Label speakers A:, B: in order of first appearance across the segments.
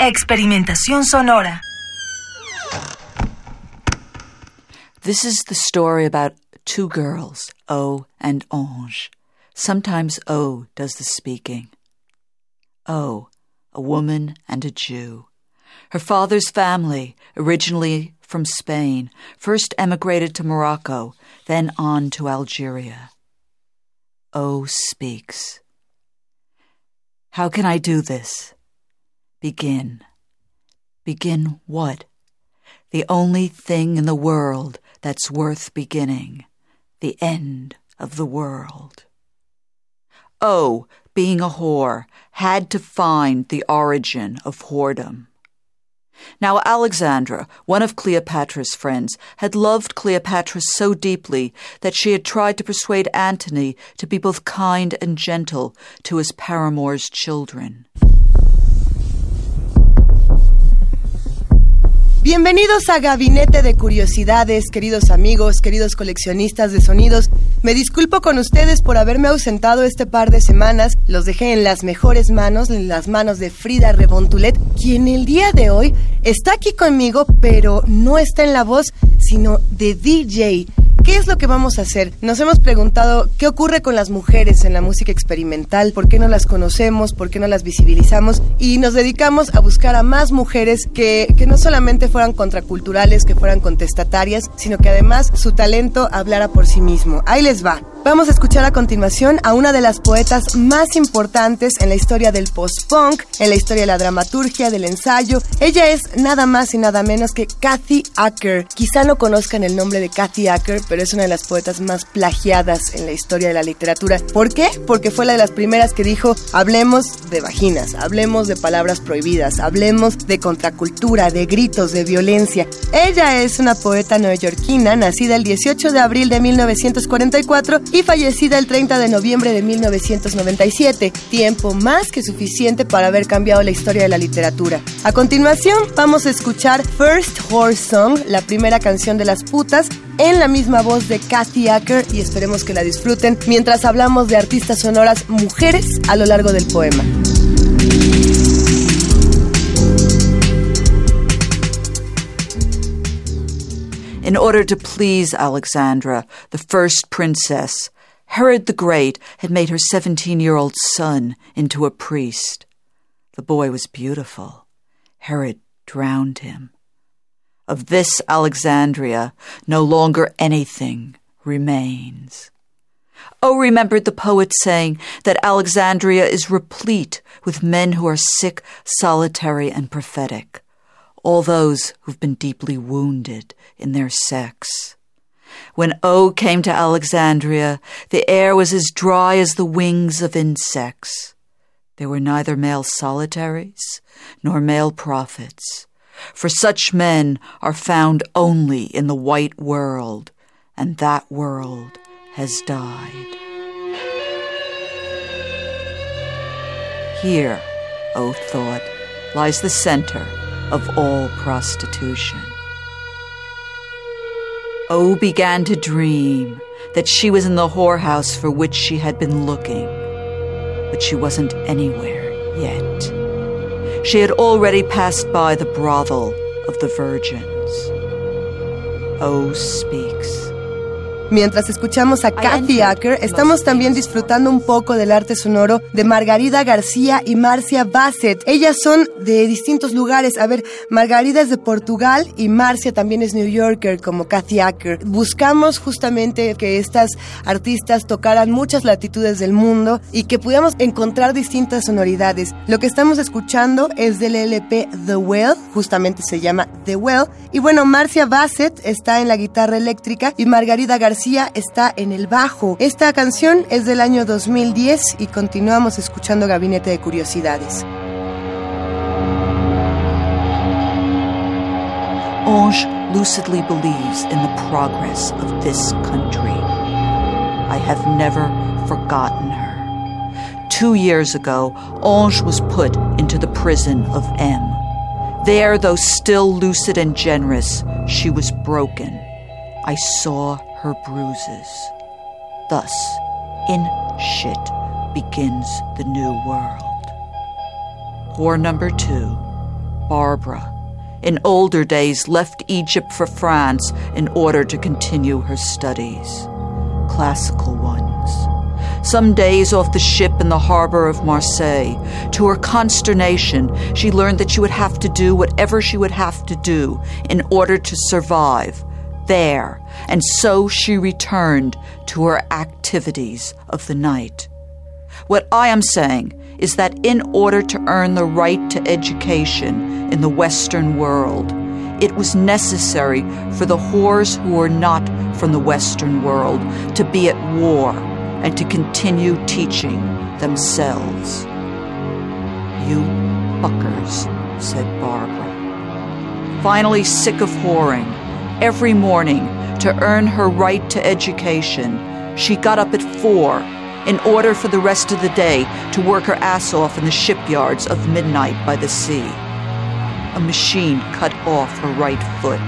A: Experimentación sonora.
B: This is the story about two girls, O and Ange. Sometimes O does the speaking. O, a woman and a Jew. Her father's family, originally from Spain, first emigrated to Morocco, then on to Algeria. O speaks. How can I do this? Begin. Begin what? The only thing in the world that's worth beginning. The end of the world. Oh, being a whore, had to find the origin of whoredom. Now, Alexandra, one of Cleopatra's friends, had loved Cleopatra so deeply that she had tried to persuade Antony to be both kind and gentle to his paramour's children.
C: Bienvenidos a Gabinete de Curiosidades, queridos amigos, queridos coleccionistas de sonidos. Me disculpo con ustedes por haberme ausentado este par de semanas. Los dejé en las mejores manos, en las manos de Frida Rebontulet, quien el día de hoy está aquí conmigo, pero no está en la voz, sino de DJ. ¿Qué es lo que vamos a hacer? Nos hemos preguntado qué ocurre con las mujeres en la música experimental, por qué no las conocemos, por qué no las visibilizamos y nos dedicamos a buscar a más mujeres que, que no solamente fueran contraculturales, que fueran contestatarias, sino que además su talento hablara por sí mismo. Ahí les va. Vamos a escuchar a continuación a una de las poetas más importantes en la historia del post-punk, en la historia de la dramaturgia, del ensayo. Ella es nada más y nada menos que Kathy Acker. Quizá no conozcan el nombre de Kathy Acker, pero es una de las poetas más plagiadas en la historia de la literatura. ¿Por qué? Porque fue la de las primeras que dijo, hablemos de vaginas, hablemos de palabras prohibidas, hablemos de contracultura, de gritos, de violencia. Ella es una poeta neoyorquina, nacida el 18 de abril de 1944 y fallecida el 30 de noviembre de 1997, tiempo más que suficiente para haber cambiado la historia de la literatura. A continuación, vamos a escuchar First Horse Song, la primera canción de las putas, en la misma voz de Kathy Acker y esperemos que la disfruten mientras hablamos de artistas sonoras mujeres a lo largo del poema.
B: In order to please Alexandra, the first princess, Herod the Great had made her 17 year old son into a priest. The boy was beautiful. Herod drowned him. Of this Alexandria, no longer anything remains. Oh, remembered the poet saying that Alexandria is replete with men who are sick, solitary, and prophetic all those who've been deeply wounded in their sex. When O came to Alexandria, the air was as dry as the wings of insects. There were neither male solitaries nor male prophets, for such men are found only in the white world, and that world has died. Here, O thought, lies the center of all prostitution. O began to dream that she was in the whorehouse for which she had been looking, but she wasn't anywhere yet. She had already passed by the brothel of the virgins. O speaks.
C: Mientras escuchamos a Kathy Acker, estamos también disfrutando un poco del arte sonoro de Margarida García y Marcia Bassett. Ellas son de distintos lugares. A ver, Margarida es de Portugal y Marcia también es New Yorker, como Kathy Acker. Buscamos justamente que estas artistas tocaran muchas latitudes del mundo y que pudiéramos encontrar distintas sonoridades. Lo que estamos escuchando es del LP The Well, justamente se llama The Well. Y bueno, Marcia Bassett está en la guitarra eléctrica y Margarida García García está en el bajo. Esta canción es del año 2010 y continuamos escuchando Gabinete de Curiosidades.
B: Ange lucidly believes in the progress of this country. I have never forgotten her. Two years ago, Ange was put into the prison of M. There, though still lucid and generous, she was broken. I saw her bruises. Thus, in shit begins the new world. War number two Barbara in older days left Egypt for France in order to continue her studies. Classical ones. Some days off the ship in the harbor of Marseille, to her consternation, she learned that she would have to do whatever she would have to do in order to survive there, and so she returned to her activities of the night. What I am saying is that in order to earn the right to education in the Western world, it was necessary for the whores who were not from the Western world to be at war and to continue teaching themselves. You fuckers, said Barbara. Finally, sick of whoring, every morning to earn her right to education, she got up at four in order for the rest of the day to work her ass off in the shipyards of midnight by the sea. A machine cut off her right foot.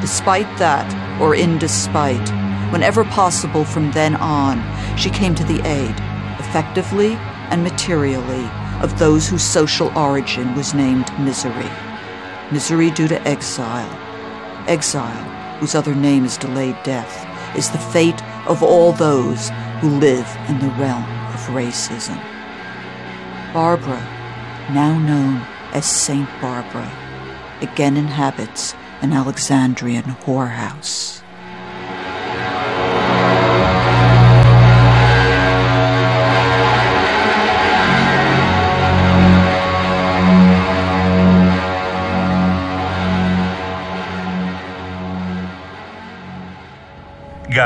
B: Despite that, or in despite, whenever possible from then on, she came to the aid, effectively and materially, of those whose social origin was named misery. Misery due to exile. Exile, whose other name is delayed death, is the fate of all those who live in the realm of racism. Barbara, now known as Saint Barbara, again inhabits an Alexandrian whorehouse.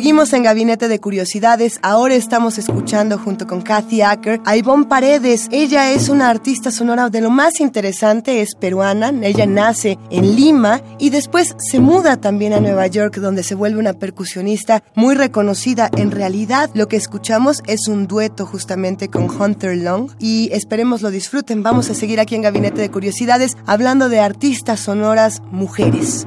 C: Seguimos en Gabinete de Curiosidades. Ahora estamos escuchando junto con Kathy Acker a Ivonne Paredes. Ella es una artista sonora de lo más interesante, es peruana. Ella nace en Lima y después se muda también a Nueva York, donde se vuelve una percusionista muy reconocida. En realidad, lo que escuchamos es un dueto justamente con Hunter Long y esperemos lo disfruten. Vamos a seguir aquí en Gabinete de Curiosidades hablando de artistas sonoras mujeres.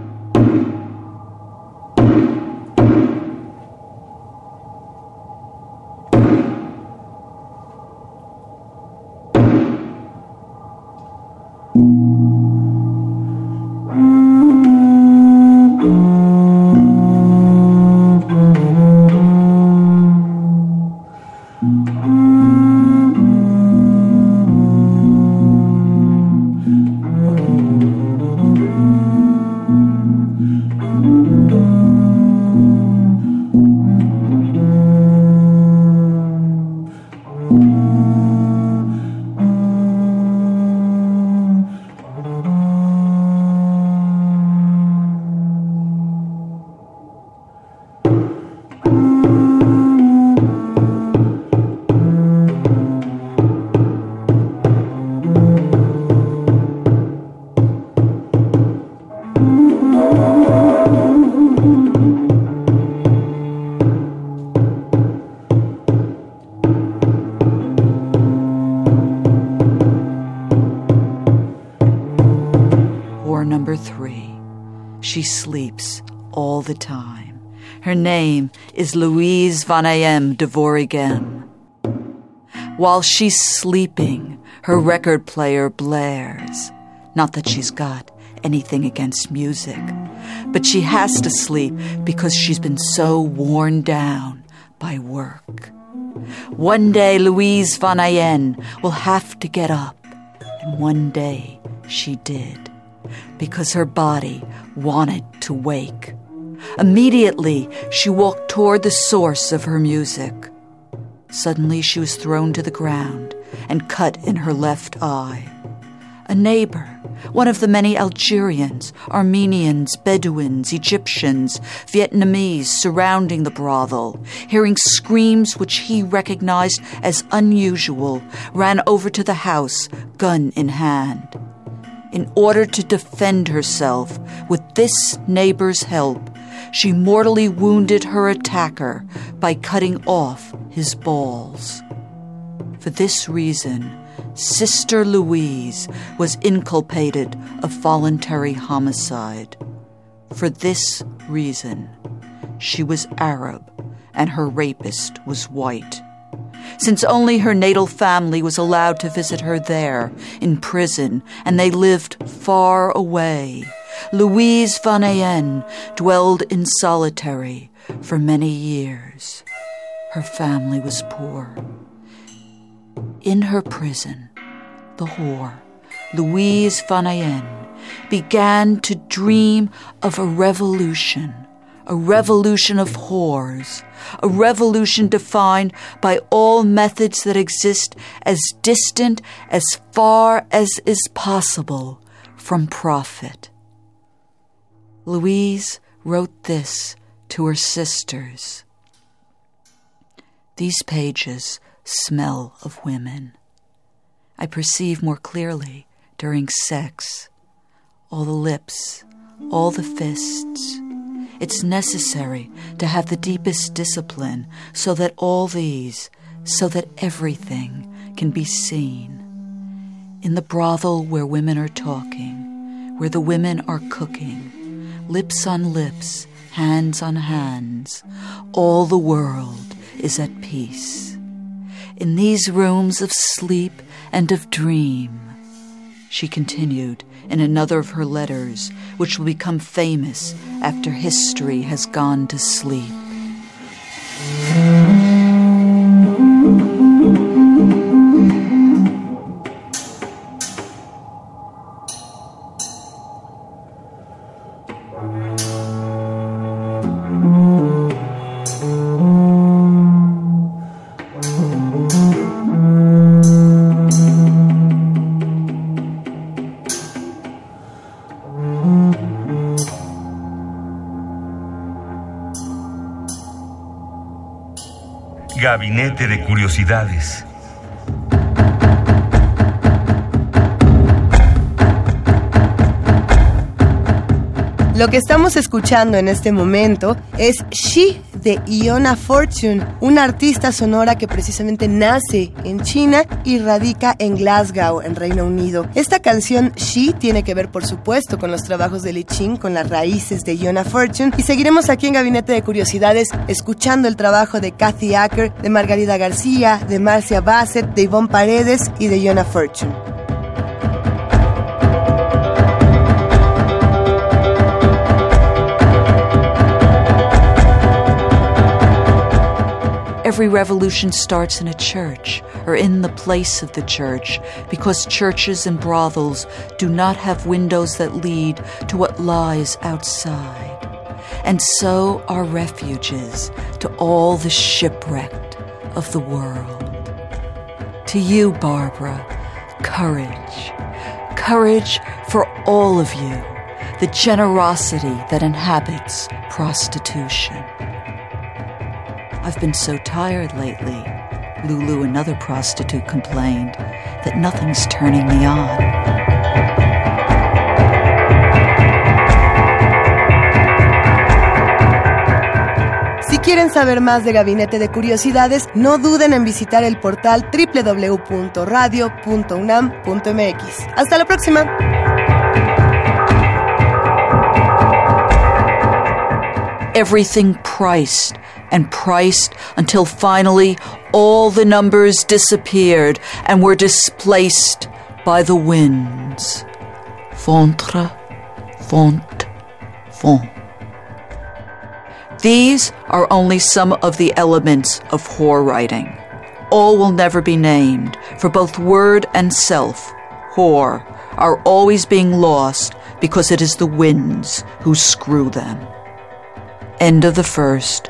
B: Her name is Louise Van Ayem de Vorigem. While she's sleeping, her record player blares. Not that she's got anything against music, but she has to sleep because she's been so worn down by work. One day, Louise Van Ayen will have to get up, and one day she did because her body wanted to wake. Immediately, she walked toward the source of her music. Suddenly, she was thrown to the ground and cut in her left eye. A neighbor, one of the many Algerians, Armenians, Bedouins, Egyptians, Vietnamese surrounding the brothel, hearing screams which he recognized as unusual, ran over to the house, gun in hand. In order to defend herself, with this neighbor's help, she mortally wounded her attacker by cutting off his balls. For this reason, Sister Louise was inculpated of voluntary homicide. For this reason, she was Arab and her rapist was white. Since only her natal family was allowed to visit her there, in prison, and they lived far away, Louise Van Ayen dwelled in solitary for many years. Her family was poor. In her prison, the whore, Louise Van Ayen, began to dream of a revolution, a revolution of whores, a revolution defined by all methods that exist as distant as far as is possible from profit. Louise wrote this to her sisters. These pages smell of women. I perceive more clearly during sex all the lips, all the fists. It's necessary to have the deepest discipline so that all these, so that everything can be seen. In the brothel where women are talking, where the women are cooking, lips on lips, hands on hands, all the world is at peace. In these rooms of sleep and of dream, she continued in another of her letters, which will become famous after history has gone to sleep.
D: Gabinete de Curiosidades.
C: Lo que estamos escuchando en este momento es She de Iona Fortune, una artista sonora que precisamente nace en China y radica en Glasgow, en Reino Unido. Esta canción She tiene que ver, por supuesto, con los trabajos de Li Ching, con las raíces de Iona Fortune. Y seguiremos aquí en Gabinete de Curiosidades escuchando el trabajo de Kathy Acker, de Margarida García, de Marcia Bassett, de Yvonne Paredes y de Iona Fortune.
B: Every revolution starts in a church or in the place of the church because churches and brothels do not have windows that lead to what lies outside. And so are refuges to all the shipwrecked of the world. To you, Barbara, courage. Courage for all of you, the generosity that inhabits prostitution. I've been so tired lately, Lulu, another prostitute, complained, that nothing's turning me on.
C: Si quieren saber más de Gabinete de Curiosidades, no duden en visitar el portal www.radio.unam.mx. Hasta la próxima.
B: Everything priced and priced until finally all the numbers disappeared and were displaced by the winds. Ventre, font, font. These are only some of the elements of whore writing. All will never be named, for both word and self, whore, are always being lost because it is the winds who screw them. End of the first